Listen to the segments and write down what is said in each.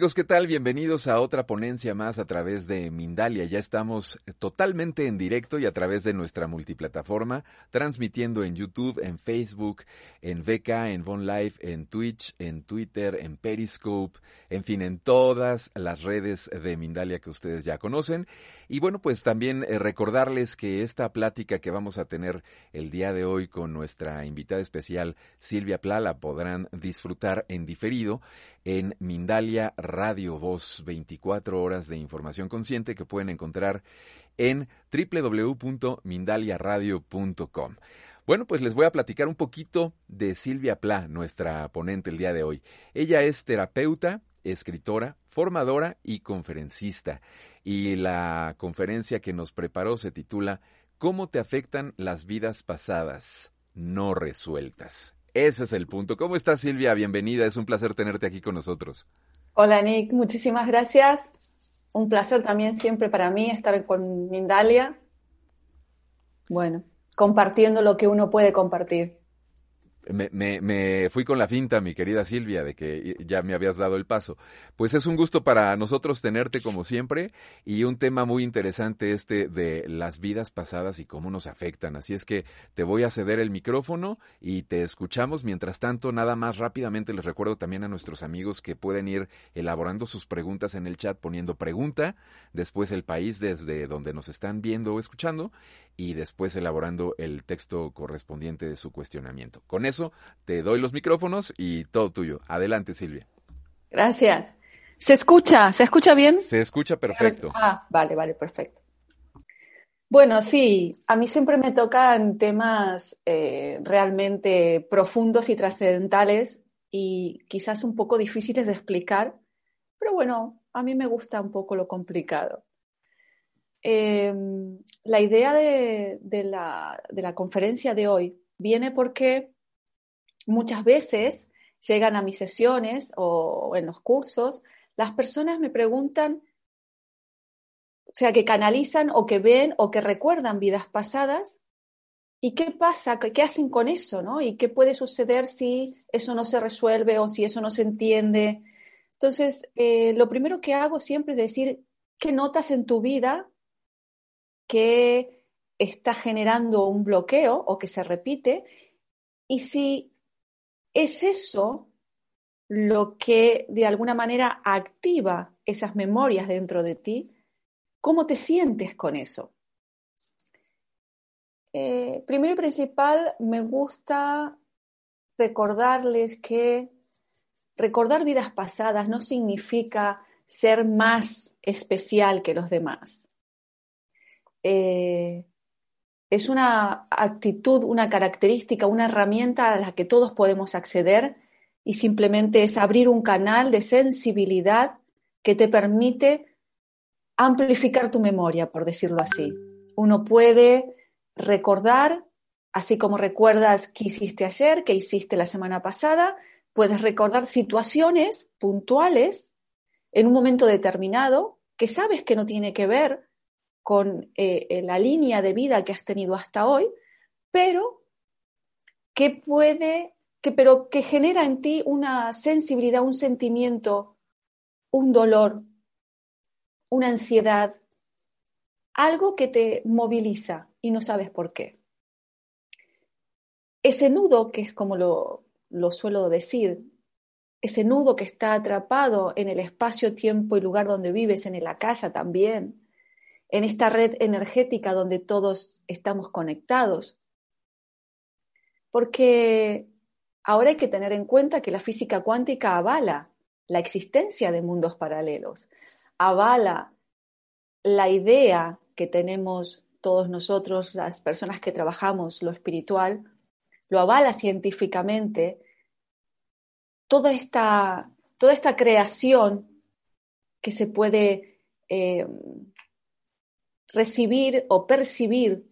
Amigos, ¿qué tal? Bienvenidos a otra ponencia más a través de Mindalia. Ya estamos totalmente en directo y a través de nuestra multiplataforma, transmitiendo en YouTube, en Facebook, en VK, en Von Live, en Twitch, en Twitter, en Periscope, en fin, en todas las redes de Mindalia que ustedes ya conocen. Y bueno, pues también eh, recordarles que esta plática que vamos a tener el día de hoy con nuestra invitada especial Silvia Pla la podrán disfrutar en diferido en Mindalia Radio Voz, 24 horas de información consciente que pueden encontrar en www.mindaliaradio.com. Bueno, pues les voy a platicar un poquito de Silvia Pla, nuestra ponente el día de hoy. Ella es terapeuta, escritora, formadora y conferencista. Y la conferencia que nos preparó se titula ¿Cómo te afectan las vidas pasadas no resueltas? Ese es el punto. ¿Cómo estás, Silvia? Bienvenida. Es un placer tenerte aquí con nosotros. Hola, Nick. Muchísimas gracias. Un placer también siempre para mí estar con Mindalia. Bueno, compartiendo lo que uno puede compartir. Me, me, fui con la finta, mi querida Silvia, de que ya me habías dado el paso. Pues es un gusto para nosotros tenerte como siempre y un tema muy interesante este de las vidas pasadas y cómo nos afectan. Así es que te voy a ceder el micrófono y te escuchamos. Mientras tanto, nada más rápidamente les recuerdo también a nuestros amigos que pueden ir elaborando sus preguntas en el chat poniendo pregunta, después el país desde donde nos están viendo o escuchando y después elaborando el texto correspondiente de su cuestionamiento. Con eso te doy los micrófonos y todo tuyo. Adelante, Silvia. Gracias. ¿Se escucha? ¿Se escucha bien? Se escucha perfecto. Ah, vale, vale, perfecto. Bueno, sí, a mí siempre me tocan temas eh, realmente profundos y trascendentales y quizás un poco difíciles de explicar, pero bueno, a mí me gusta un poco lo complicado. Em, la idea de, la, de la conferencia de hoy viene porque muchas veces llegan a mis sesiones o en los cursos, las personas me preguntan, o sea, que canalizan o que ven o que recuerdan vidas pasadas. ¿Y qué pasa? ¿Qué hacen con eso? ¿no? ¿Y qué puede suceder si eso no se resuelve o si eso no se entiende? Entonces, eh, lo primero que hago siempre es decir, ¿qué notas en tu vida que está generando un bloqueo o que se repite. Y si es eso lo que de alguna manera activa esas memorias dentro de ti, ¿cómo te sientes con eso? Eh, primero y principal, me gusta recordarles que recordar vidas pasadas no significa ser más especial que los demás. Eh, es una actitud, una característica, una herramienta a la que todos podemos acceder y simplemente es abrir un canal de sensibilidad que te permite amplificar tu memoria, por decirlo así. Uno puede recordar, así como recuerdas qué hiciste ayer, qué hiciste la semana pasada, puedes recordar situaciones puntuales en un momento determinado que sabes que no tiene que ver con eh, la línea de vida que has tenido hasta hoy, pero que puede, que, pero que genera en ti una sensibilidad, un sentimiento, un dolor, una ansiedad, algo que te moviliza y no sabes por qué. Ese nudo, que es como lo, lo suelo decir, ese nudo que está atrapado en el espacio, tiempo y lugar donde vives, en la casa también, en esta red energética donde todos estamos conectados. Porque ahora hay que tener en cuenta que la física cuántica avala la existencia de mundos paralelos, avala la idea que tenemos todos nosotros, las personas que trabajamos lo espiritual, lo avala científicamente, toda esta, toda esta creación que se puede eh, recibir o percibir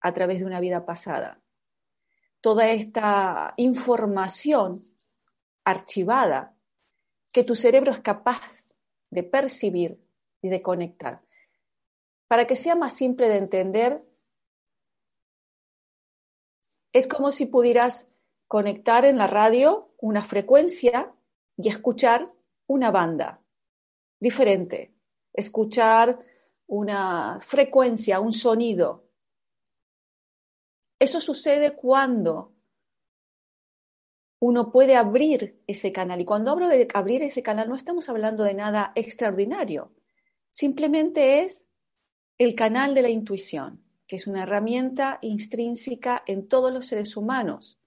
a través de una vida pasada. Toda esta información archivada que tu cerebro es capaz de percibir y de conectar. Para que sea más simple de entender, es como si pudieras conectar en la radio una frecuencia y escuchar una banda diferente, escuchar una frecuencia, un sonido. Eso sucede cuando uno puede abrir ese canal. Y cuando hablo de abrir ese canal no estamos hablando de nada extraordinario. Simplemente es el canal de la intuición, que es una herramienta intrínseca en todos los seres humanos,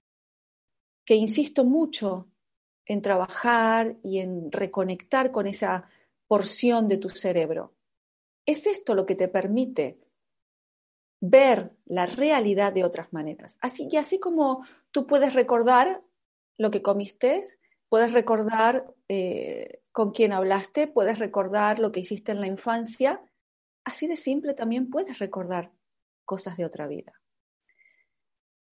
que insisto mucho en trabajar y en reconectar con esa porción de tu cerebro. Es esto lo que te permite ver la realidad de otras maneras. Así y así como tú puedes recordar lo que comiste, puedes recordar eh, con quién hablaste, puedes recordar lo que hiciste en la infancia, así de simple también puedes recordar cosas de otra vida.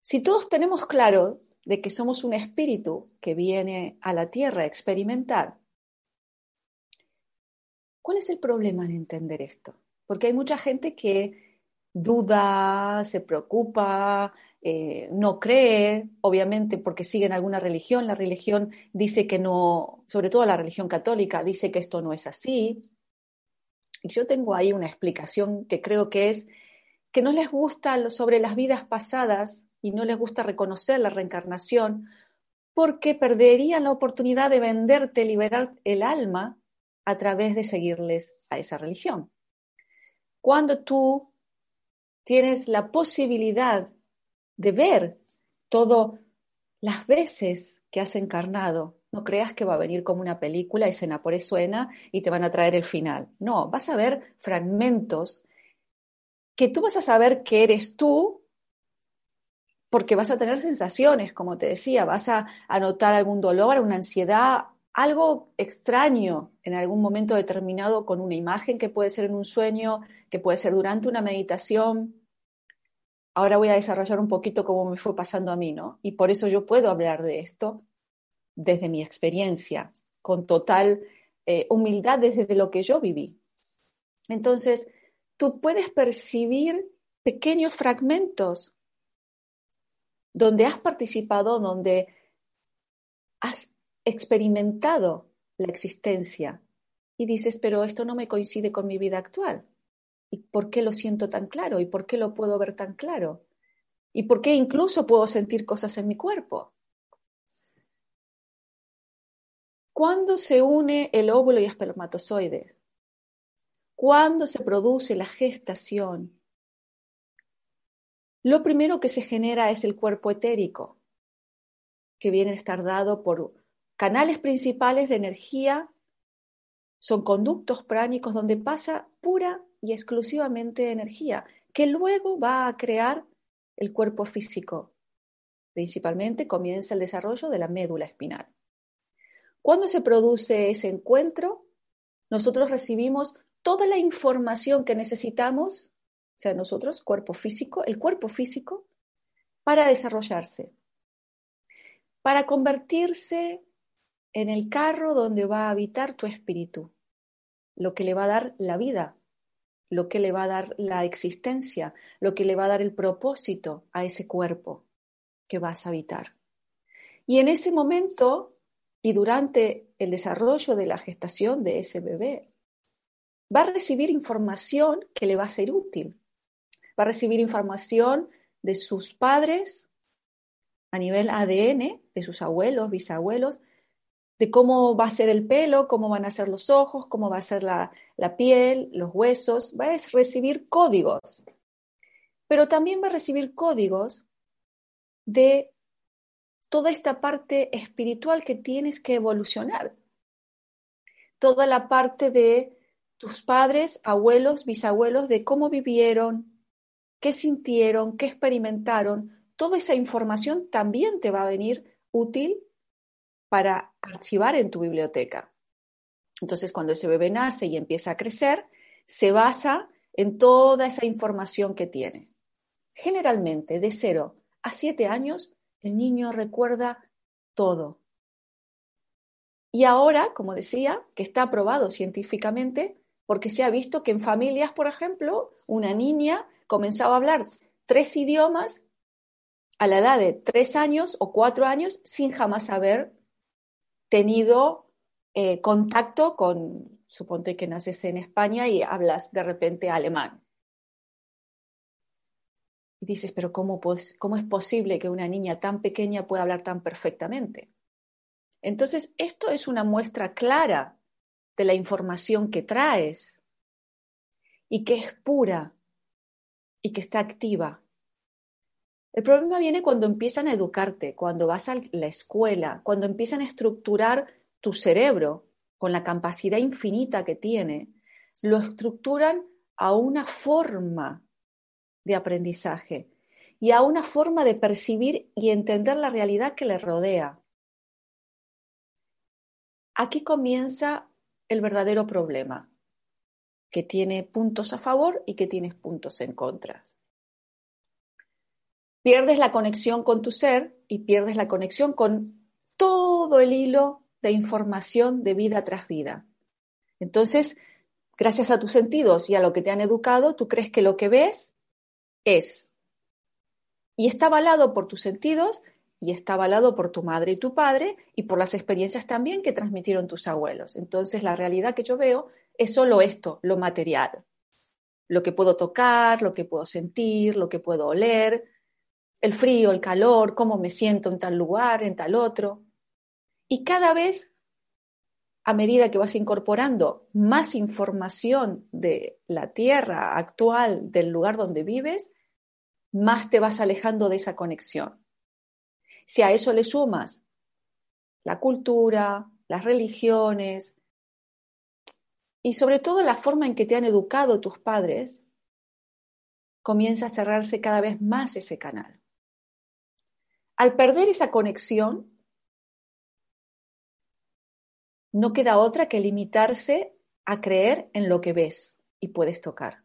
Si todos tenemos claro de que somos un espíritu que viene a la tierra a experimentar, ¿cuál es el problema en entender esto? Porque hay mucha gente que duda, se preocupa, eh, no cree, obviamente porque siguen alguna religión. La religión dice que no, sobre todo la religión católica, dice que esto no es así. Y yo tengo ahí una explicación que creo que es que no les gusta sobre las vidas pasadas y no les gusta reconocer la reencarnación porque perderían la oportunidad de venderte, liberar el alma a través de seguirles a esa religión. Cuando tú tienes la posibilidad de ver todas las veces que has encarnado, no creas que va a venir como una película, escena por escena, y te van a traer el final. No, vas a ver fragmentos que tú vas a saber que eres tú porque vas a tener sensaciones, como te decía, vas a, a notar algún dolor, una ansiedad, algo extraño en algún momento determinado con una imagen que puede ser en un sueño, que puede ser durante una meditación. Ahora voy a desarrollar un poquito cómo me fue pasando a mí, ¿no? Y por eso yo puedo hablar de esto desde mi experiencia, con total eh, humildad desde lo que yo viví. Entonces, tú puedes percibir pequeños fragmentos donde has participado, donde has experimentado la existencia y dices, pero esto no me coincide con mi vida actual. ¿Y por qué lo siento tan claro? ¿Y por qué lo puedo ver tan claro? ¿Y por qué incluso puedo sentir cosas en mi cuerpo? ¿Cuándo se une el óvulo y espermatozoides? ¿Cuándo se produce la gestación? Lo primero que se genera es el cuerpo etérico, que viene a estar dado por canales principales de energía son conductos pránicos donde pasa pura y exclusivamente energía, que luego va a crear el cuerpo físico. Principalmente comienza el desarrollo de la médula espinal. Cuando se produce ese encuentro, nosotros recibimos toda la información que necesitamos, o sea, nosotros, cuerpo físico, el cuerpo físico, para desarrollarse, para convertirse en el carro donde va a habitar tu espíritu, lo que le va a dar la vida, lo que le va a dar la existencia, lo que le va a dar el propósito a ese cuerpo que vas a habitar. Y en ese momento y durante el desarrollo de la gestación de ese bebé, va a recibir información que le va a ser útil. Va a recibir información de sus padres a nivel ADN, de sus abuelos, bisabuelos, de cómo va a ser el pelo, cómo van a ser los ojos, cómo va a ser la, la piel, los huesos, va a recibir códigos. Pero también va a recibir códigos de toda esta parte espiritual que tienes que evolucionar. Toda la parte de tus padres, abuelos, bisabuelos, de cómo vivieron, qué sintieron, qué experimentaron. Toda esa información también te va a venir útil para archivar en tu biblioteca. Entonces, cuando ese bebé nace y empieza a crecer, se basa en toda esa información que tiene. Generalmente, de 0 a 7 años, el niño recuerda todo. Y ahora, como decía, que está aprobado científicamente, porque se ha visto que en familias, por ejemplo, una niña comenzaba a hablar tres idiomas a la edad de tres años o cuatro años sin jamás haber tenido eh, contacto con, suponte que naces en España y hablas de repente alemán. Y dices, pero ¿cómo, ¿cómo es posible que una niña tan pequeña pueda hablar tan perfectamente? Entonces, esto es una muestra clara de la información que traes y que es pura y que está activa. El problema viene cuando empiezan a educarte, cuando vas a la escuela, cuando empiezan a estructurar tu cerebro con la capacidad infinita que tiene, lo estructuran a una forma de aprendizaje y a una forma de percibir y entender la realidad que le rodea. Aquí comienza el verdadero problema, que tiene puntos a favor y que tiene puntos en contra. Pierdes la conexión con tu ser y pierdes la conexión con todo el hilo de información de vida tras vida. Entonces, gracias a tus sentidos y a lo que te han educado, tú crees que lo que ves es. Y está avalado por tus sentidos y está avalado por tu madre y tu padre y por las experiencias también que transmitieron tus abuelos. Entonces, la realidad que yo veo es solo esto, lo material. Lo que puedo tocar, lo que puedo sentir, lo que puedo oler, el frío, el calor, cómo me siento en tal lugar, en tal otro. Y cada vez, a medida que vas incorporando más información de la tierra actual, del lugar donde vives, más te vas alejando de esa conexión. Si a eso le sumas la cultura, las religiones y sobre todo la forma en que te han educado tus padres, comienza a cerrarse cada vez más ese canal. Al perder esa conexión, no queda otra que limitarse a creer en lo que ves y puedes tocar.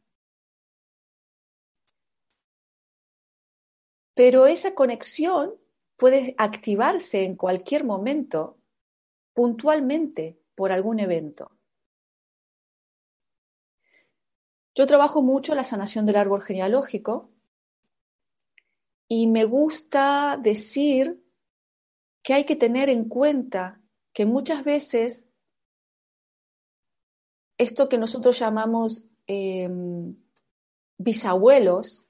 Pero esa conexión puede activarse en cualquier momento, puntualmente, por algún evento. Yo trabajo mucho la sanación del árbol genealógico y me gusta decir que hay que tener en cuenta que muchas veces esto que nosotros llamamos em, bisabuelos,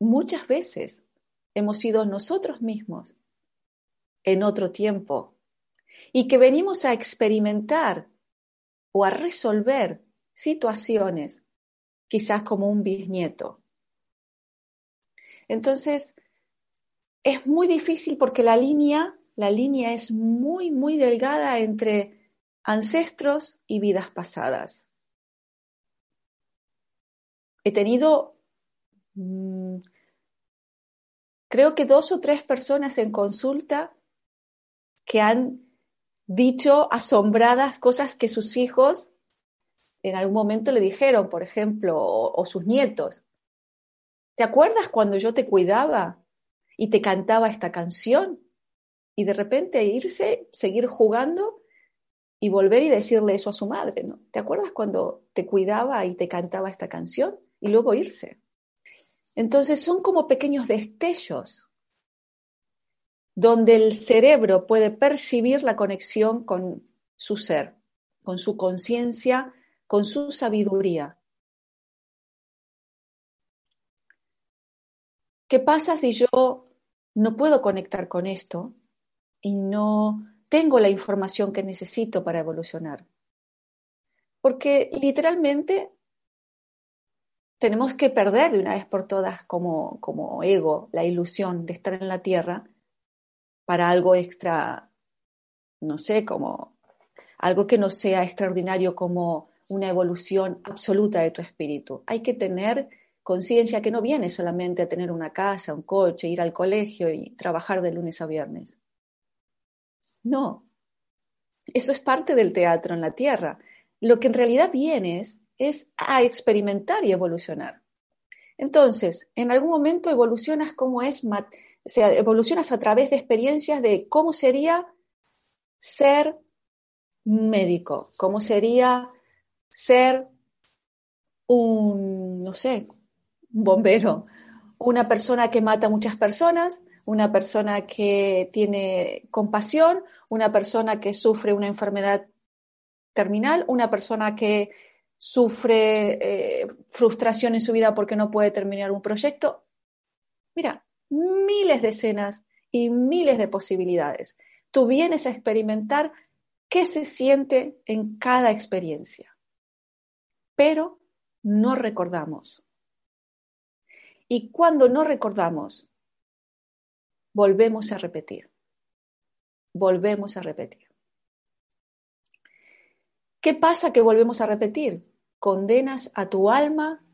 muchas veces hemos sido nosotros mismos en otro tiempo y que venimos a experimentar o a resolver situaciones, quizás como un bisnieto. Entonces, es muy difícil porque la línea la línea es muy, muy delgada entre ancestros y vidas pasadas. He tenido, mm, creo que dos o tres personas en consulta que han dicho asombradas cosas que sus hijos en algún momento le dijeron, por ejemplo, o, sus nietos. ¿Te acuerdas cuando yo te cuidaba y te cantaba esta canción? y de repente irse, seguir jugando y volver y decirle eso a su madre, ¿no? ¿Te acuerdas cuando te cuidaba y te cantaba esta canción? Y luego irse. Entonces son como pequeños destellos donde el cerebro puede percibir la conexión con su ser, con su conciencia, con su sabiduría. ¿Qué pasa si yo no puedo conectar con esto? y no tengo la información que necesito para evolucionar. Porque literalmente tenemos que perder de una vez por todas como, como ego la ilusión de estar en la Tierra para algo extra, no sé, como algo que no sea extraordinario como una evolución absoluta de tu espíritu. Hay que tener conciencia que no viene solamente a tener una casa, un coche, ir al colegio y trabajar de lunes a viernes. No, eso es parte del teatro en la Tierra. Lo que en realidad vienes es a experimentar y evolucionar. Entonces, en algún momento evolucionas como es, o sea, evolucionas a través de experiencias de cómo sería ser médico, cómo sería ser un, no sé, un bombero, una persona que mata a muchas personas, una persona que tiene compasión, una persona que sufre una enfermedad terminal, una persona que sufre eh, frustración en su vida porque no puede terminar un proyecto. Mira, miles de escenas y miles de posibilidades. Tú vienes a experimentar qué se siente en cada experiencia, pero no recordamos. Y cuando no recordamos, volvemos a repetir. Volvemos a repetir. ¿Qué pasa que volvemos a repetir? Condenas a tu alma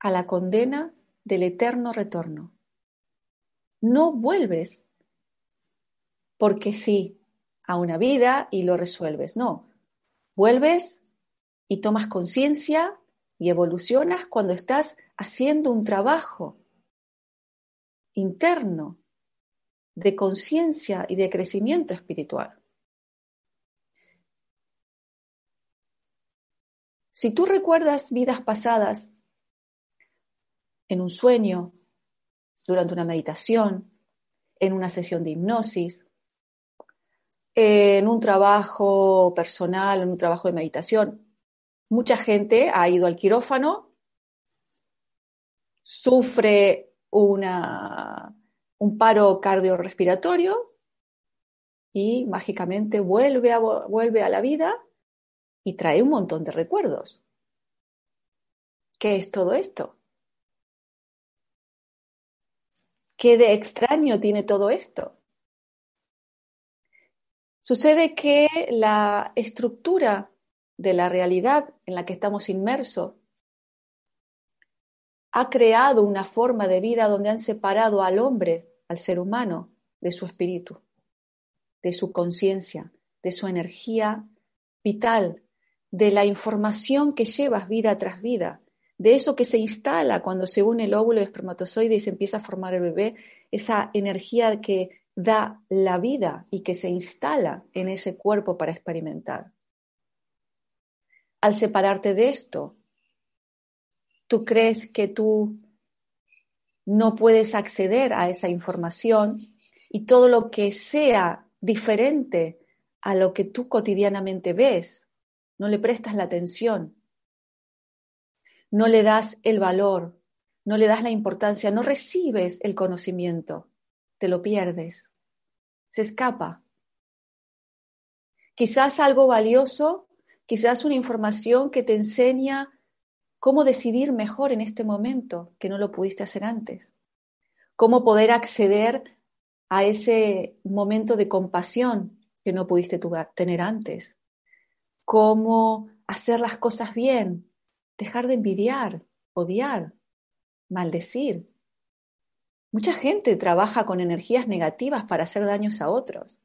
a la condena del eterno retorno. No vuelves porque sí a una vida y lo resuelves. No, vuelves y tomas conciencia y evolucionas cuando estás haciendo un trabajo interno de conciencia y de crecimiento espiritual. Si tú recuerdas vidas pasadas en un sueño, durante una meditación, en una sesión de hipnosis, en un trabajo personal, en un trabajo de meditación, mucha gente ha ido al quirófano, sufre una, un paro cardiorrespiratorio y mágicamente vuelve a, vuelve a la vida y trae un montón de recuerdos. ¿Qué es todo esto? ¿Qué de extraño tiene todo esto? Sucede que la estructura de la realidad en la que estamos inmersos ha creado una forma de vida donde han separado al hombre, al ser humano, de su espíritu, de su conciencia, de su energía vital, de la información que llevas vida tras vida, de eso que se instala cuando se une el óvulo y el espermatozoide y se empieza a formar el bebé, esa energía que da la vida y que se instala en ese cuerpo para experimentar. Al separarte de esto, tú crees que tú no puedes acceder a esa información y todo lo que sea diferente a lo que tú cotidianamente ves, no le prestas la atención, no le das el valor, no le das la importancia, no recibes el conocimiento, te lo pierdes, se escapa. Quizás algo valioso, quizás una información que te enseña cómo decidir mejor en este momento que no lo pudiste hacer antes, cómo poder acceder a ese momento de compasión que no pudiste tener antes, cómo hacer las cosas bien, dejar de envidiar, odiar, maldecir. Mucha gente trabaja con energías negativas para hacer daños a otros.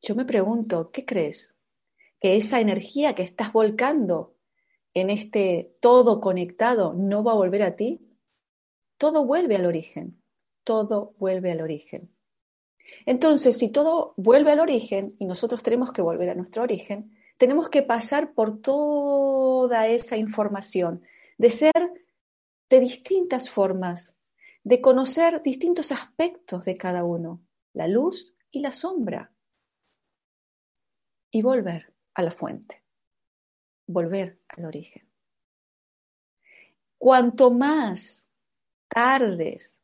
Yo me pregunto, ¿qué crees? ¿Que esa energía que estás volcando en este todo conectado no va a volver a ti? Todo vuelve al origen, todo vuelve al origen. Entonces, si todo vuelve al origen y nosotros tenemos que volver a nuestro origen, tenemos que pasar por toda esa información, de ser de distintas formas, de conocer distintos aspectos de cada uno, la luz y la sombra, y volver a la fuente, volver al origen. Cuanto más tardes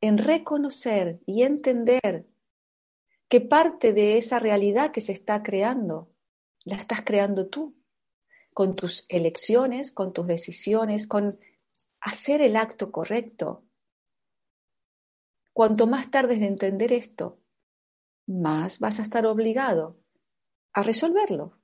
en reconocer y entender que parte de esa realidad que se está creando la estás creando tú, con tus elecciones, con tus decisiones, con hacer el acto correcto. Cuanto más tardes de entender esto, más vas a estar obligado a resolverlo.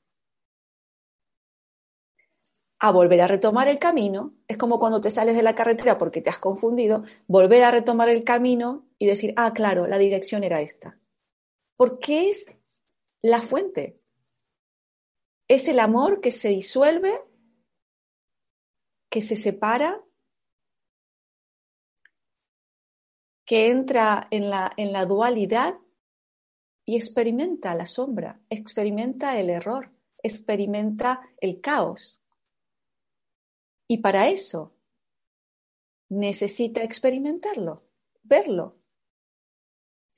A volver a retomar el camino, es como cuando te sales de la carretera porque te has confundido, volver a retomar el camino y decir, ah, claro, la dirección era esta. Porque es la fuente. Es el amor que se disuelve, que se separa, que entra en la, en la dualidad y experimenta la sombra, experimenta el error, experimenta el caos. Y para eso necesita experimentarlo, verlo,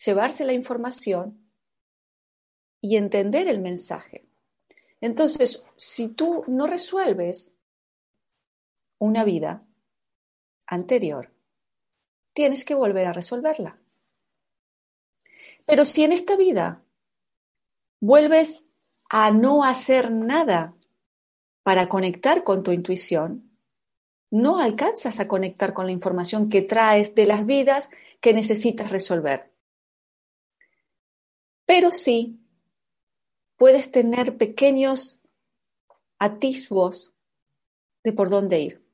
llevarse la información y entender el mensaje. Entonces, si tú no resuelves una vida anterior, tienes que volver a resolverla. Pero si en esta vida vuelves a no hacer nada para conectar con tu intuición, no alcanzas a conectar con la información que traes de las vidas que necesitas resolver. Pero sí puedes tener pequeños atisbos de por dónde ir.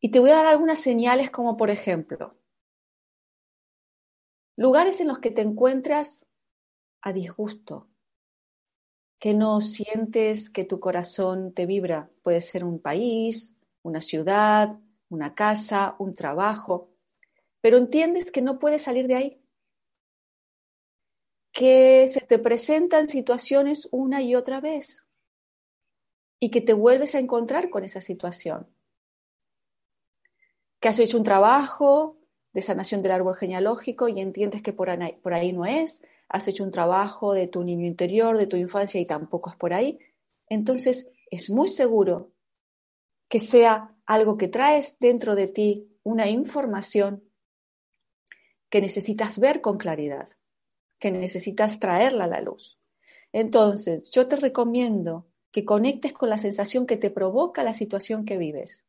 Y te voy a dar algunas señales como por ejemplo, Lugares en los que te encuentras a disgusto, que no sientes que tu corazón te vibra. Puede ser un país, una ciudad, una casa, un trabajo, pero entiendes que no puedes salir de ahí. Que se te presentan situaciones una y otra vez y que te vuelves a encontrar con esa situación. Que has hecho un trabajo de sanación del árbol genealógico y entiendes que por ahí, por ahí no es, has hecho un trabajo de tu niño interior, de tu infancia y tampoco es por ahí, entonces es muy seguro que sea algo que traes dentro de ti, una información que necesitas ver con claridad, que necesitas traerla a la luz. Entonces, yo te recomiendo que conectes con la sensación que te provoca la situación que vives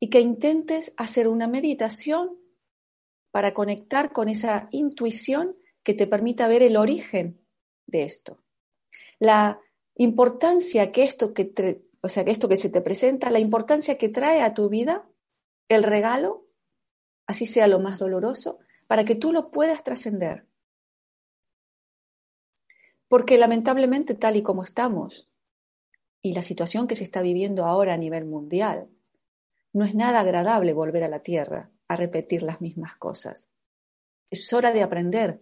y que intentes hacer una meditación para conectar con esa intuición que te permita ver el origen de esto. La importancia que esto que, o sea, que esto que se te presenta, la importancia que trae a tu vida, el regalo, así sea lo más doloroso, para que tú lo puedas trascender. Porque lamentablemente tal y como estamos, y la situación que se está viviendo ahora a nivel mundial, no es nada agradable volver a la tierra a repetir las mismas cosas. Es hora de aprender.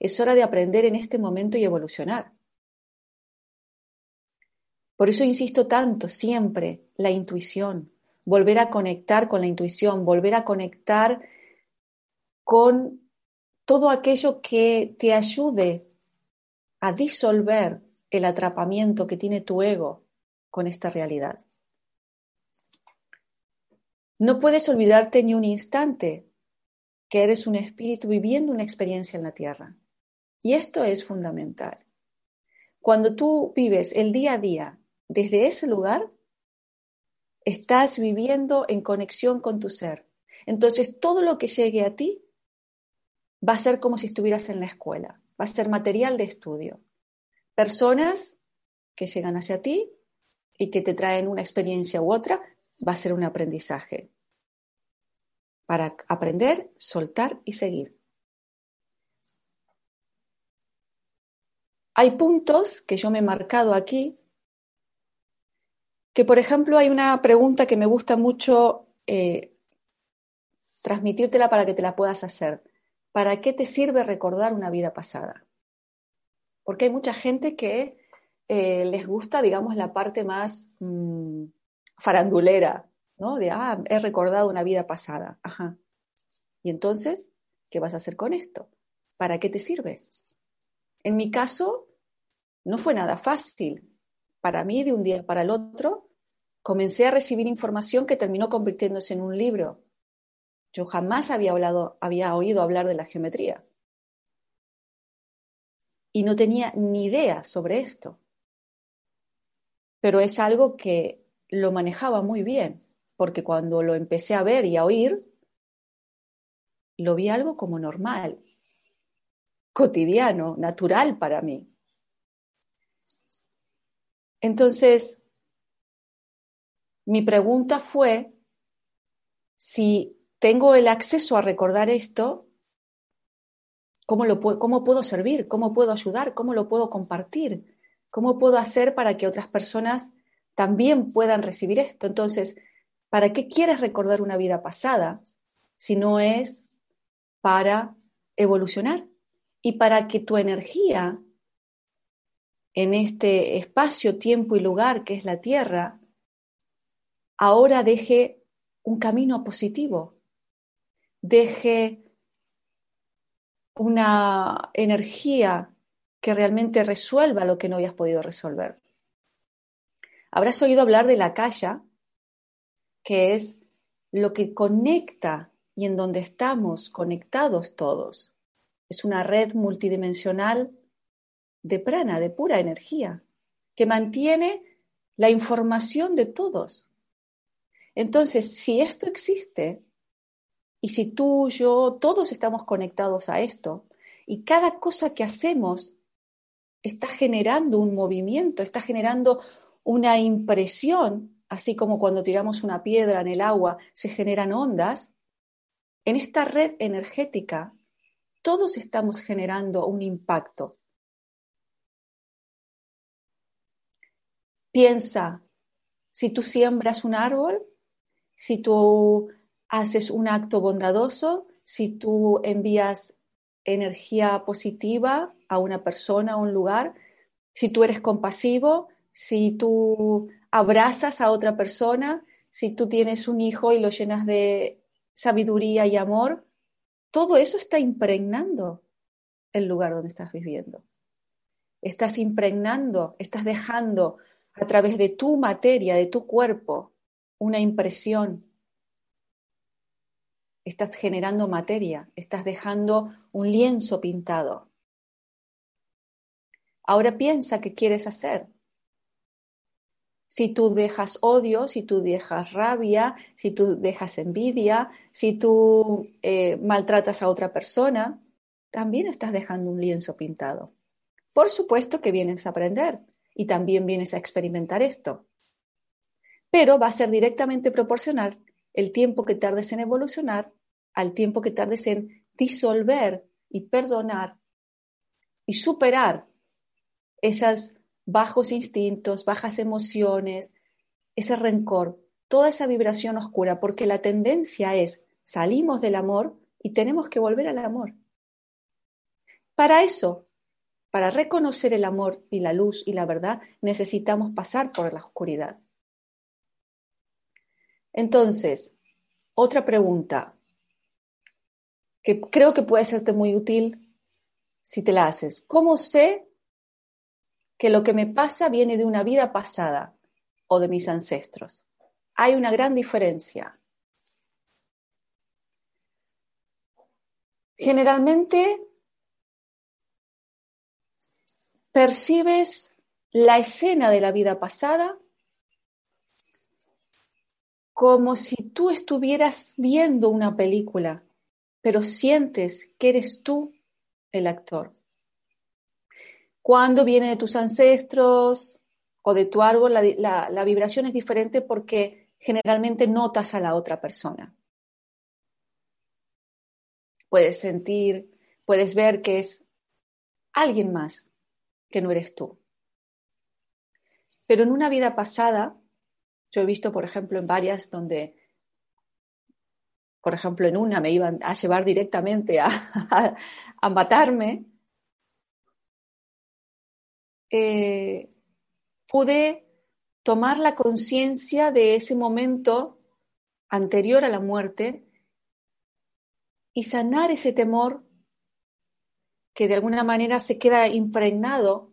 Es hora de aprender en este momento y evolucionar. Por eso insisto tanto siempre la intuición, volver a conectar con la intuición, volver a conectar con todo aquello que te ayude a disolver el atrapamiento que tiene tu ego con esta realidad. No puedes olvidarte ni un instante que eres un espíritu viviendo una experiencia en la tierra. Y esto es fundamental. Cuando tú vives el día a día desde ese lugar, estás viviendo en conexión con tu ser. Entonces, todo lo que llegue a ti va a ser como si estuvieras en la escuela, va a ser material de estudio. Personas que llegan hacia ti y que te traen una experiencia u otra, va a ser un aprendizaje para aprender, soltar y seguir. Hay puntos que yo me he marcado aquí, que por ejemplo hay una pregunta que me gusta mucho eh, transmitírtela para que te la puedas hacer. ¿Para qué te sirve recordar una vida pasada? Porque hay mucha gente que eh, les gusta, digamos, la parte más mm, farandulera, ¿no? De, ah, he recordado una vida pasada. Ajá. Y entonces, ¿qué vas a hacer con esto? ¿Para qué te sirve? En mi caso, no fue nada fácil. Para mí, de un día para el otro, comencé a recibir información que terminó convirtiéndose en un libro. Yo jamás había, hablado, había oído hablar de la geometría. Y no tenía ni idea sobre esto. Pero es algo que lo manejaba muy bien, porque cuando lo empecé a ver y a oír, lo vi algo como normal, cotidiano, natural para mí. Entonces, mi pregunta fue si tengo el acceso a recordar esto, ¿cómo, lo, ¿cómo puedo servir? ¿Cómo puedo ayudar? ¿Cómo lo puedo compartir? ¿Cómo puedo hacer para que otras personas también puedan recibir esto? Entonces, ¿para qué quieres recordar una vida pasada si no es para evolucionar y para que tu energía en este espacio, tiempo y lugar que es la Tierra, ahora deje un camino positivo, deje una energía que realmente resuelva lo que no habías podido resolver. Habrás oído hablar de la calla, que es lo que conecta y en donde estamos conectados todos. Es una red multidimensional de prana, de pura energía, que mantiene la información de todos. Entonces, si esto existe, y si tú, yo, todos estamos conectados a esto, y cada cosa que hacemos está generando un movimiento, está generando una impresión, así como cuando tiramos una piedra en el agua se generan ondas, en esta red energética todos estamos generando un impacto. Piensa, si tú siembras un árbol, si tú haces un acto bondadoso, si tú envías energía positiva a una persona, a un lugar, si tú eres compasivo, si tú abrazas a otra persona, si tú tienes un hijo y lo llenas de sabiduría y amor, todo eso está impregnando el lugar donde estás viviendo. Estás impregnando, estás dejando a través de tu materia, de tu cuerpo, una impresión, estás generando materia, estás dejando un lienzo pintado. Ahora piensa qué quieres hacer. Si tú dejas odio, si tú dejas rabia, si tú dejas envidia, si tú eh, maltratas a otra persona, también estás dejando un lienzo pintado. Por supuesto que vienes a aprender y también vienes a experimentar esto. Pero va a ser directamente proporcional el tiempo que tardes en evolucionar al tiempo que tardes en disolver y perdonar y superar esos bajos instintos, bajas emociones, ese rencor, toda esa vibración oscura, porque la tendencia es salimos del amor y tenemos que volver al amor. Para eso, para reconocer el amor y la luz y la verdad, necesitamos pasar por la oscuridad. Entonces, otra pregunta que creo que puede serte muy útil si te la haces. ¿Cómo sé que lo que me pasa viene de una vida pasada o de mis ancestros? Hay una gran diferencia. Generalmente percibes la escena de la vida pasada como si tú estuvieras viendo una película, pero sientes que eres tú el actor. Cuando viene de tus ancestros o de tu árbol, la, vibración es diferente porque generalmente notas a la otra persona. Puedes sentir, puedes ver que es alguien más que no eres tú. Pero en una vida pasada, yo he visto, por ejemplo, en varias donde, por ejemplo, en una me iban a llevar directamente a, matarme, eh, pude tomar la conciencia de ese momento anterior a la muerte y sanar ese temor que de alguna manera se queda impregnado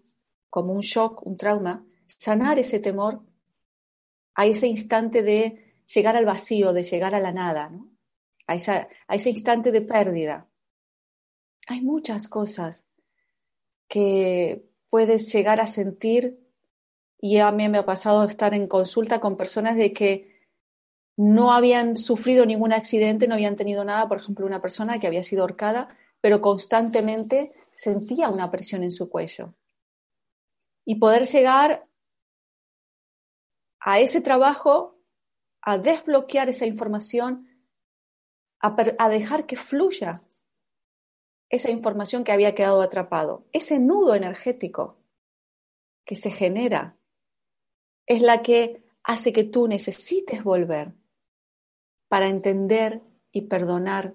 como un shock, un trauma, sanar ese temor a ese instante de llegar al vacío, de llegar a la nada, a, a ese instante de pérdida. Hay muchas cosas que puedes llegar a sentir y a mí me ha pasado estar en consulta con personas de que no habían sufrido ningún accidente, no habían tenido nada, por ejemplo, una persona que había sido ahorcada, pero constantemente sentía una presión en su cuello. Y poder llegar a ese trabajo, a desbloquear esa información, a, dejar que fluya esa información que había quedado atrapado, ese nudo energético que se genera, es la que hace que tú necesites volver para entender y perdonar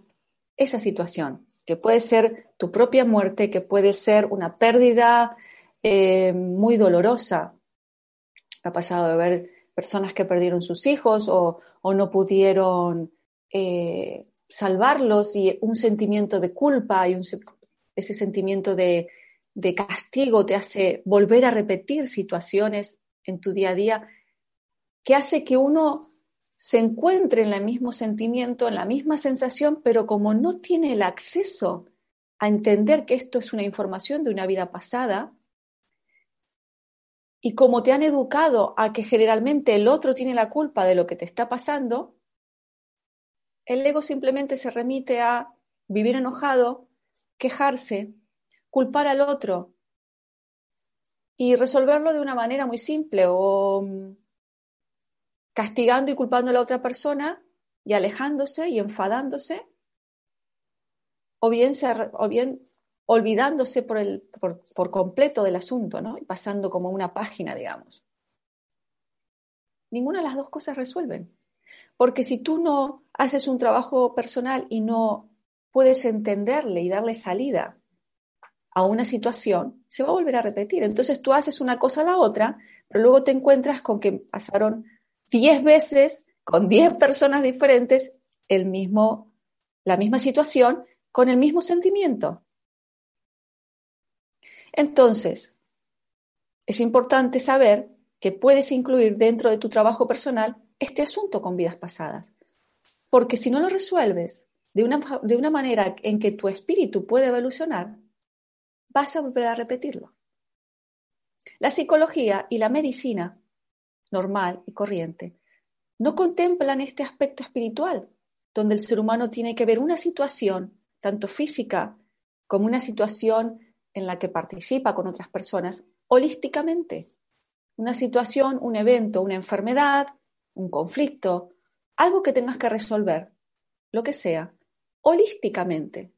esa situación, que puede ser tu propia muerte, que puede ser una pérdida eh, muy dolorosa. Ha pasado de ver personas que perdieron sus hijos o, no pudieron eh, salvarlos y un sentimiento de culpa y ese sentimiento de castigo te hace volver a repetir situaciones en tu día a día que hace que uno se encuentre en el mismo sentimiento, en la misma sensación, pero como no tiene el acceso a entender que esto es una información de una vida pasada, y como te han educado a que generalmente el otro tiene la culpa de lo que te está pasando, el ego simplemente se remite a vivir enojado, quejarse, culpar al otro y resolverlo de una manera muy simple o mm, castigando y culpando a la otra persona y alejándose y enfadándose o bien, o bien olvidándose por, el, por, completo del asunto, ¿no? Y pasando como una página, digamos. Ninguna de las dos cosas resuelven. Porque si tú no haces un trabajo personal y no puedes entenderle y darle salida a una situación, se va a volver a repetir. Entonces tú haces una cosa a la otra, pero luego te encuentras con que pasaron 10 veces con 10 personas diferentes el mismo, la misma situación con el mismo sentimiento. Entonces, es importante saber que puedes incluir dentro de tu trabajo personal este asunto con vidas pasadas. Porque si no lo resuelves de una, de una manera en que tu espíritu puede evolucionar, vas a volver a repetirlo. La psicología y la medicina normal y corriente no contemplan este aspecto espiritual, donde el ser humano tiene que ver una situación, tanto física como una situación en la que participa con otras personas, holísticamente. Una situación, un evento, una enfermedad, un conflicto, algo que tengas que resolver, lo que sea, holísticamente,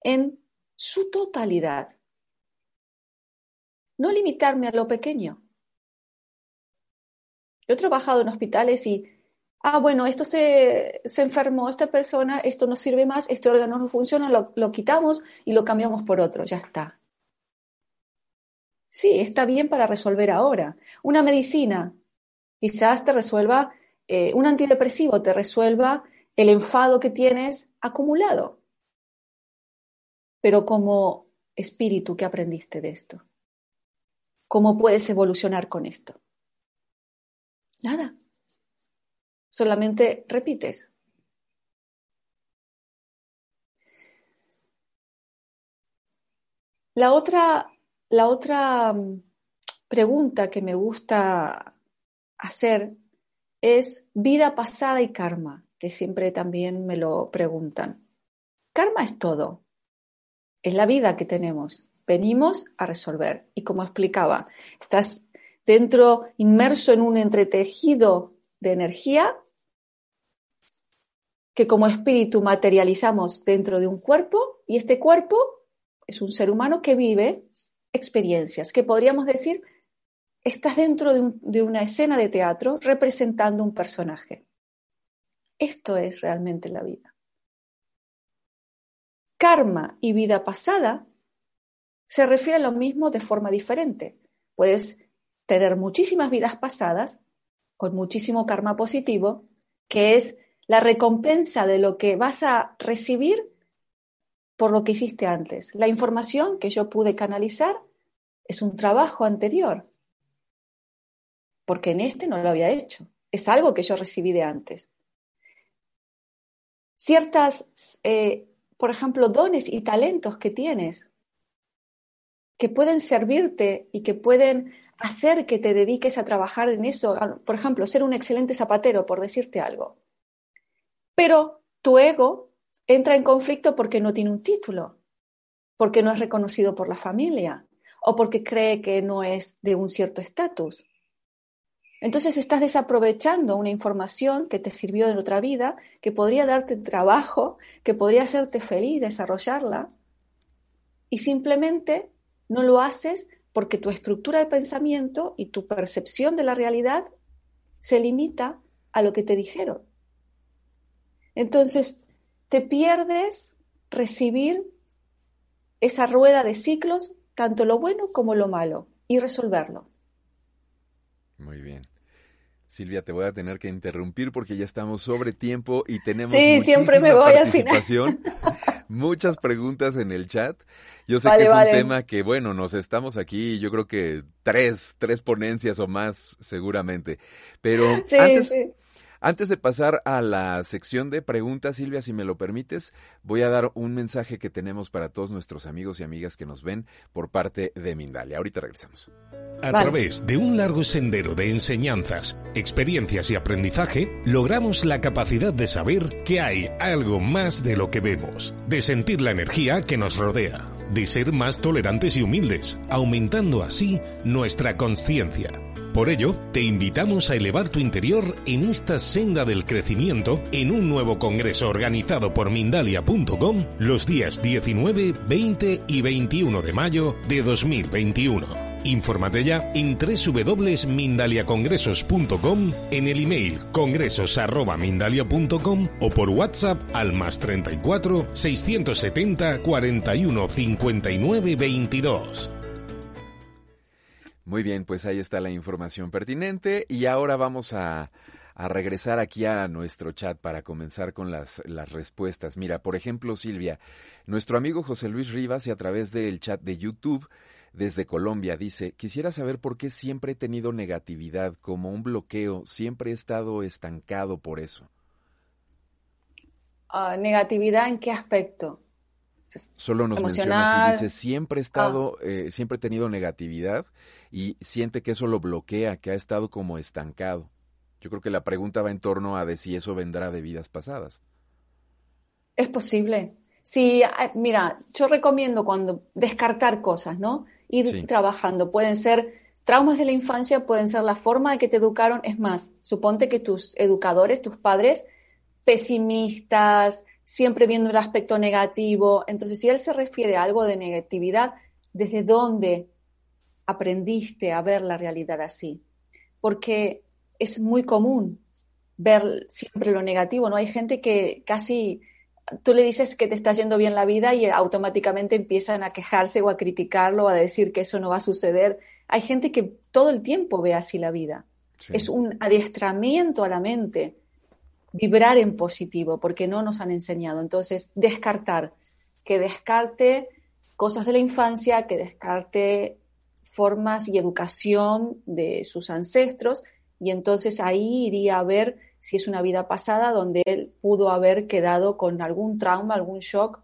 en su totalidad. No limitarme a lo pequeño. Yo he trabajado en hospitales y, ah, bueno, esto se, enfermó, esta persona, esto no sirve más, este órgano no funciona, lo, lo quitamos y lo cambiamos por otro, ya está. Sí, está bien para resolver ahora. Una medicina, quizás te resuelva, eh, un antidepresivo te resuelva el enfado que tienes acumulado. Pero como espíritu, ¿qué aprendiste de esto? ¿Cómo puedes evolucionar con esto? Nada. Solamente repites. La otra, la otra mm, pregunta que me gusta hacer es vida pasada y karma, que siempre también me lo preguntan. Karma es todo, es la vida que tenemos. Venimos a resolver. Y como explicaba, estás dentro, inmerso en un entretejido de energía que como espíritu materializamos dentro de un cuerpo y este cuerpo es un ser humano que vive experiencias, que podríamos decir, estás dentro de, una escena de teatro representando un personaje. Esto es realmente la vida. Karma y vida pasada se refiere a lo mismo de forma diferente. Puedes tener muchísimas vidas pasadas con muchísimo karma positivo, que es la recompensa de lo que vas a recibir por lo que hiciste antes. La información que yo pude canalizar es un trabajo anterior, porque en este no lo había hecho. Es algo que yo recibí de antes. ciertas, eh, por ejemplo, dones y talentos que tienes que pueden servirte y que pueden hacer que te dediques a trabajar en eso. Por ejemplo, ser un excelente zapatero, por decirte algo. Pero tu ego entra en conflicto porque no tiene un título, porque no es reconocido por la familia o porque cree que no es de un cierto estatus. Entonces estás desaprovechando una información que te sirvió en otra vida, que podría darte trabajo, que podría hacerte feliz desarrollarla, y simplemente no lo haces porque tu estructura de pensamiento y tu percepción de la realidad se limita a lo que te dijeron. Entonces, te pierdes recibir esa rueda de ciclos, tanto lo bueno como lo malo, y resolverlo. Muy bien. Silvia, te voy a tener que interrumpir porque ya estamos sobre tiempo y tenemos sí, siempre me voy participación, muchas preguntas en el chat. Yo sé que es un tema que, bueno, nos estamos aquí, yo creo que tres, tres ponencias o más seguramente. Pero antes, sí. Antes de pasar a la sección de preguntas, Silvia, si me lo permites, voy a dar un mensaje que tenemos para todos nuestros amigos y amigas que nos ven por parte de Mindalia. Ahorita regresamos. A través de un largo sendero de enseñanzas, experiencias y aprendizaje, logramos la capacidad de saber que hay algo más de lo que vemos, de sentir la energía que nos rodea, de ser más tolerantes y humildes, aumentando así nuestra conciencia por ello, te invitamos a elevar tu interior en esta senda del crecimiento en un nuevo congreso organizado por Mindalia.com los días 19, 20 y 21 de mayo de 2021. Infórmate ya en www.mindaliacongresos.com, en el email congresos.mindalia.com o por WhatsApp al más 34 670 41 59 22. Muy bien, pues ahí está la información pertinente y ahora vamos a, regresar aquí a nuestro chat para comenzar con las, las respuestas. Mira, por ejemplo, Silvia, nuestro amigo José Luis Rivas y a través del chat de YouTube desde Colombia dice, quisiera saber por qué siempre he tenido negatividad como un bloqueo, siempre he estado estancado por eso. Ah, ¿Negatividad en qué aspecto? Solo nos menciona así, dice, siempre he estado, ah. eh, siempre he tenido negatividad y siente que eso lo bloquea, que ha estado como estancado. Yo creo que la pregunta va en torno a de si eso vendrá de vidas pasadas. Es posible. Sí, mira, yo recomiendo cuando descartar cosas, ¿no? Ir trabajando. Pueden ser traumas de la infancia, pueden ser la forma de que te educaron. Es más, suponte que tus educadores, tus padres, pesimistas, siempre viendo el aspecto negativo. Entonces, si él se refiere a algo de negatividad, ¿desde dónde aprendiste a ver la realidad así? Porque es muy común ver siempre lo negativo, ¿no? Hay gente que casi tú le dices que te está yendo bien la vida y automáticamente empiezan a quejarse o a criticarlo o a decir que eso no va a suceder. Hay gente que todo el tiempo ve así la vida. Es un adiestramiento a la mente vibrar en positivo, porque no nos han enseñado. Entonces, descartar, que descarte cosas de la infancia, que descarte formas y educación de sus ancestros, y entonces ahí iría a ver si es una vida pasada donde él pudo haber quedado con algún trauma, algún shock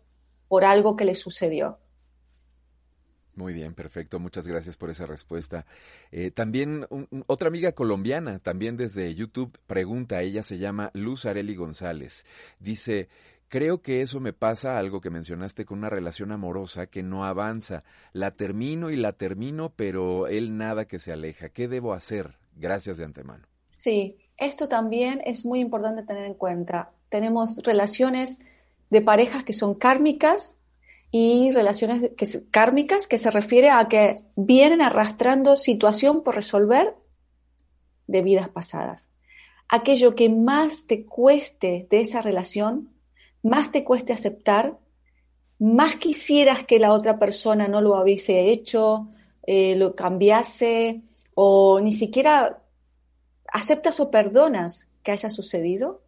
por algo que le sucedió. Muy bien, perfecto. Muchas gracias por esa respuesta. Eh, también otra amiga colombiana, también desde YouTube, pregunta, ella se llama Luz Areli González. Dice, creo que eso me pasa, algo que mencionaste, con una relación amorosa que no avanza. La termino y la termino, pero él nada que se aleja. ¿Qué debo hacer? Gracias de antemano. Sí, esto también es muy importante tener en cuenta. Tenemos relaciones de parejas que son kármicas, y relaciones que, kármicas, que se refiere a que vienen arrastrando situación por resolver de vidas pasadas. Aquello que más te cueste de esa relación, más te cueste aceptar, más quisieras que la otra persona no lo hubiese hecho, eh, lo cambiase o ni siquiera aceptas o perdonas que haya sucedido,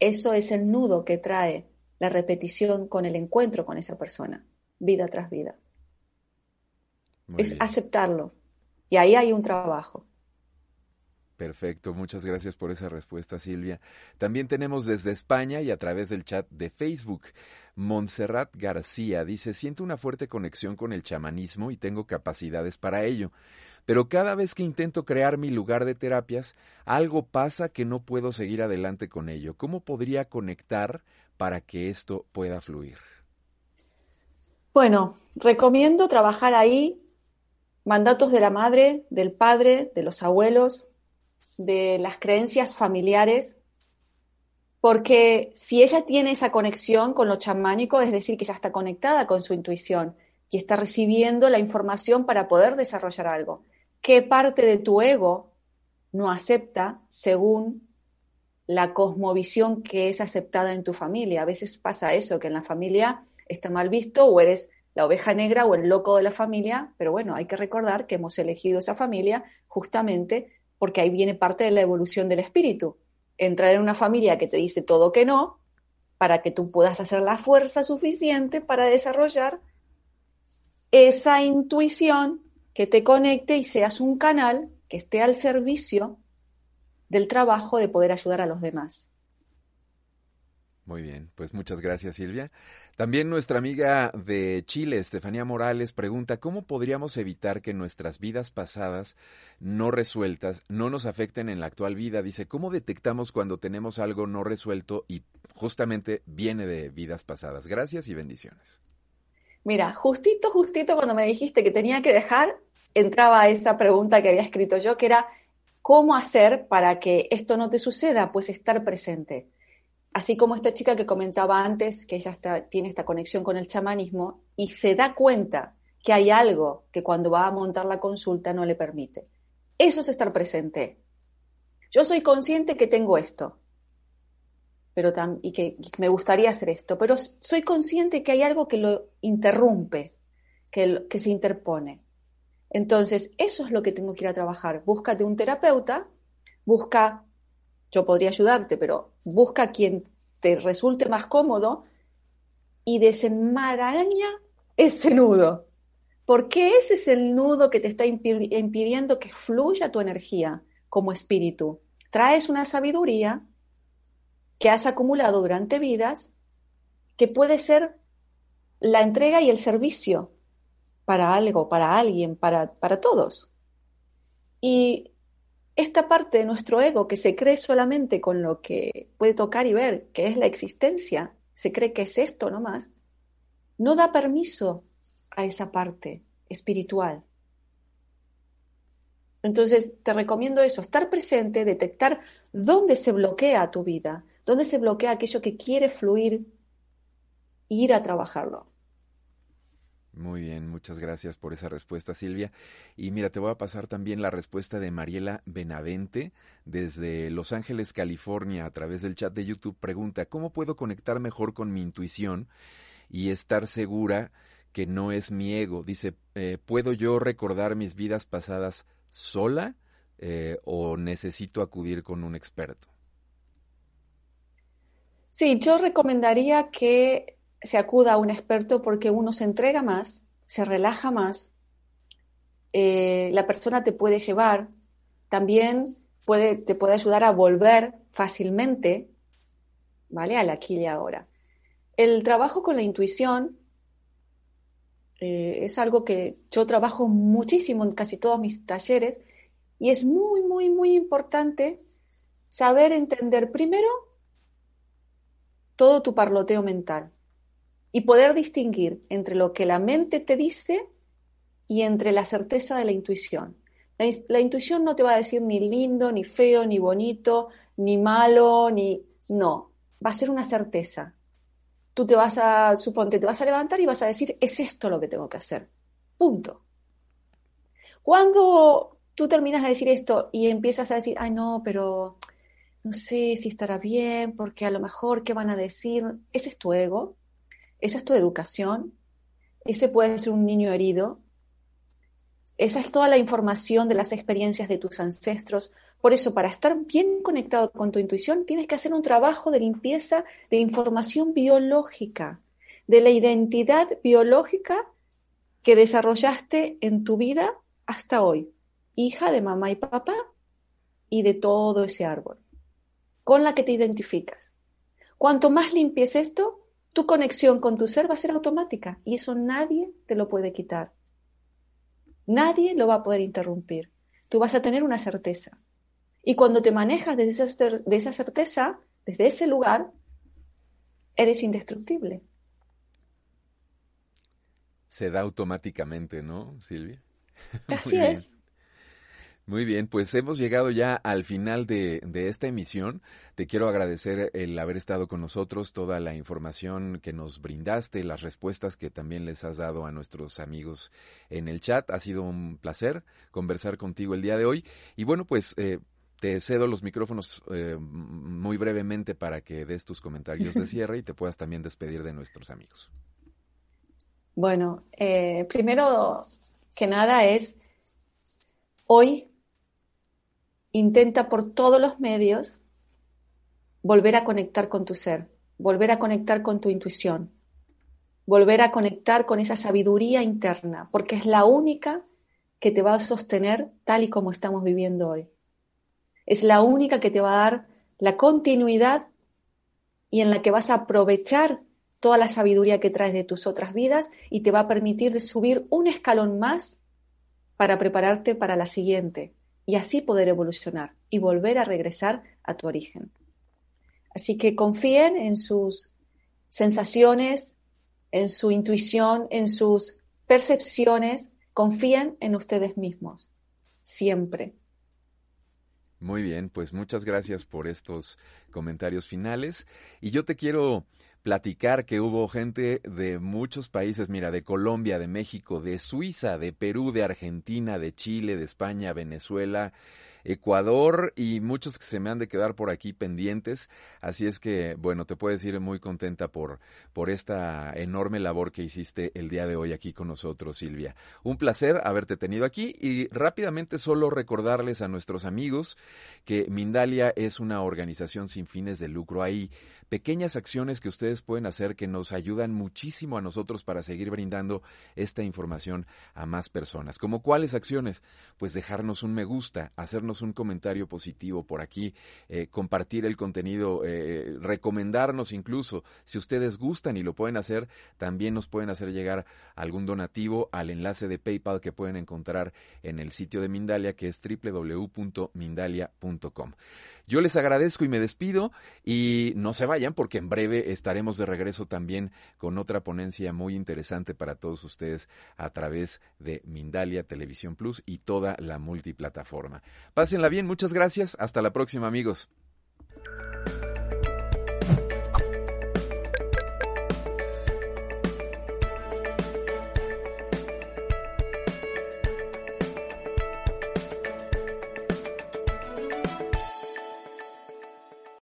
eso es el nudo que trae la repetición con el encuentro con esa persona, vida tras vida. es aceptarlo. Y ahí hay un trabajo. Perfecto, muchas gracias por esa respuesta, Silvia. También tenemos desde España y a través del chat de Facebook. Montserrat García dice, siento una fuerte conexión con el chamanismo y tengo capacidades para ello, pero cada vez que intento crear mi lugar de terapias, algo pasa que no puedo seguir adelante con ello. ¿Cómo podría conectar para que esto pueda fluir? Bueno, recomiendo trabajar ahí mandatos de la madre, del padre, de los abuelos, de las creencias familiares, porque si ella tiene esa conexión con lo chamánico, es decir, que ya está conectada con su intuición y está recibiendo la información para poder desarrollar algo. ¿Qué parte de tu ego no acepta según la cosmovisión que es aceptada en tu familia? A veces pasa eso, que en la familia está mal visto o eres la oveja negra o el loco de la familia, pero bueno, hay que recordar que hemos elegido esa familia justamente porque ahí viene parte de la evolución del espíritu. Entrar en una familia que te dice todo que no, para que tú puedas hacer la fuerza suficiente para desarrollar esa intuición que te conecte y seas un canal que esté al servicio del trabajo de poder ayudar a los demás. Muy bien, pues muchas gracias Silvia. También nuestra amiga de Chile, Estefanía Morales, pregunta, ¿cómo podríamos evitar que nuestras vidas pasadas no resueltas no nos afecten en la actual vida? Dice, ¿cómo detectamos cuando tenemos algo no resuelto y justamente viene de vidas pasadas? Gracias y bendiciones. Mira, justito, justito cuando me dijiste que tenía que dejar, entraba esa pregunta que había escrito yo, que era, ¿cómo hacer para que esto no te suceda? Pues estar presente así como esta chica que comentaba antes, que ella tiene esta conexión con el chamanismo y se da cuenta que hay algo que cuando va a montar la consulta no le permite. Eso es estar presente. Yo soy consciente que tengo esto pero y que me gustaría hacer esto, pero soy consciente que hay algo que lo interrumpe, que, que se interpone. Entonces, eso es lo que tengo que ir a trabajar. Búscate un terapeuta, busca yo podría ayudarte, pero busca quien te resulte más cómodo y desenmaraña ese nudo. Porque ese es el nudo que te está impidiendo que fluya tu energía como espíritu. Traes una sabiduría que has acumulado durante vidas que puede ser la entrega y el servicio para algo, para alguien, para, para todos. Y esta parte de nuestro ego que se cree solamente con lo que puede tocar y ver, que es la existencia, se cree que es esto nomás, no da permiso a esa parte espiritual. Entonces, te recomiendo eso, estar presente, detectar dónde se bloquea tu vida, dónde se bloquea aquello que quiere fluir e ir a trabajarlo. Muy bien, muchas gracias por esa respuesta, Silvia. Y mira, te voy a pasar también la respuesta de Mariela Benavente desde Los Ángeles, California, a través del chat de YouTube. Pregunta, ¿cómo puedo conectar mejor con mi intuición y estar segura que no es mi ego? Dice, eh, ¿puedo yo recordar mis vidas pasadas sola eh, o necesito acudir con un experto? Sí, yo recomendaría que se acuda a un experto porque uno se entrega más, se relaja más, eh, la persona te puede llevar, también puede, te puede ayudar a volver fácilmente, ¿vale? Al aquí y ahora. El trabajo con la intuición eh, es algo que yo trabajo muchísimo en casi todos mis talleres y es muy, muy, muy importante saber entender primero todo tu parloteo mental y poder distinguir entre lo que la mente te dice y entre la certeza de la intuición. La, intuición no te va a decir ni lindo, ni feo, ni bonito, ni malo, ni... No, va a ser una certeza. Tú te vas a, suponte, te vas a levantar y vas a decir, es esto lo que tengo que hacer. Punto. Cuando tú terminas de decir esto y empiezas a decir, ay no, pero no sé si estará bien, porque a lo mejor, ¿qué van a decir? Ese es tu ego, esa es tu educación, ese puede ser un niño herido, esa es toda la información de las experiencias de tus ancestros. Por eso, para estar bien conectado con tu intuición, tienes que hacer un trabajo de limpieza de información biológica, de la identidad biológica que desarrollaste en tu vida hasta hoy. Hija de mamá y papá, y de todo ese árbol, con la que te identificas. Cuanto más limpies esto, tu conexión con tu ser va a ser automática y eso nadie te lo puede quitar. Nadie lo va a poder interrumpir. Tú vas a tener una certeza. Y cuando te manejas desde esa, de esa certeza, desde ese lugar, eres indestructible. Se da automáticamente, ¿no, Silvia? Así es. Muy bien, pues hemos llegado ya al final de, de, esta emisión. Te quiero agradecer el haber estado con nosotros, toda la información que nos brindaste, las respuestas que también les has dado a nuestros amigos en el chat. Ha sido un placer conversar contigo el día de hoy. Y bueno, pues eh, te cedo los micrófonos eh, muy brevemente para que des tus comentarios de cierre y te puedas también despedir de nuestros amigos. Bueno, eh, primero que nada es hoy intenta por todos los medios volver a conectar con tu ser, volver a conectar con tu intuición, volver a conectar con esa sabiduría interna, porque es la única que te va a sostener tal y como estamos viviendo hoy. Es la única que te va a dar la continuidad y en la que vas a aprovechar toda la sabiduría que traes de tus otras vidas y te va a permitir subir un escalón más para prepararte para la siguiente, y así poder evolucionar y volver a regresar a tu origen. Así que confíen en sus sensaciones, en su intuición, en sus percepciones, confíen en ustedes mismos, siempre. Muy bien, pues muchas gracias por estos comentarios finales. Y yo te quiero platicar que hubo gente de muchos países, mira, de Colombia, de México, de Suiza, de Perú, de Argentina, de Chile, de España, Venezuela, Ecuador y muchos que se me han de quedar por aquí pendientes. Así es que, bueno, te puedes ir muy contenta por, por esta enorme labor que hiciste el día de hoy aquí con nosotros, Silvia. Un placer haberte tenido aquí y rápidamente solo recordarles a nuestros amigos que Mindalia es una organización sin fines de lucro. Hay pequeñas acciones que ustedes pueden hacer que nos ayudan muchísimo a nosotros para seguir brindando esta información a más personas. ¿Como cuáles acciones? Pues dejarnos un me gusta, hacernos un comentario positivo por aquí, eh, compartir el contenido, eh, recomendarnos incluso, si ustedes gustan y lo pueden hacer, también nos pueden hacer llegar algún donativo al enlace de PayPal que pueden encontrar en el sitio de Mindalia que es www.mindalia.com. Yo les agradezco y me despido y no se vayan porque en breve estaremos de regreso también con otra ponencia muy interesante para todos ustedes a través de Mindalia Televisión Plus y toda la multiplataforma. Pásenla bien, muchas gracias. Hasta la próxima, amigos.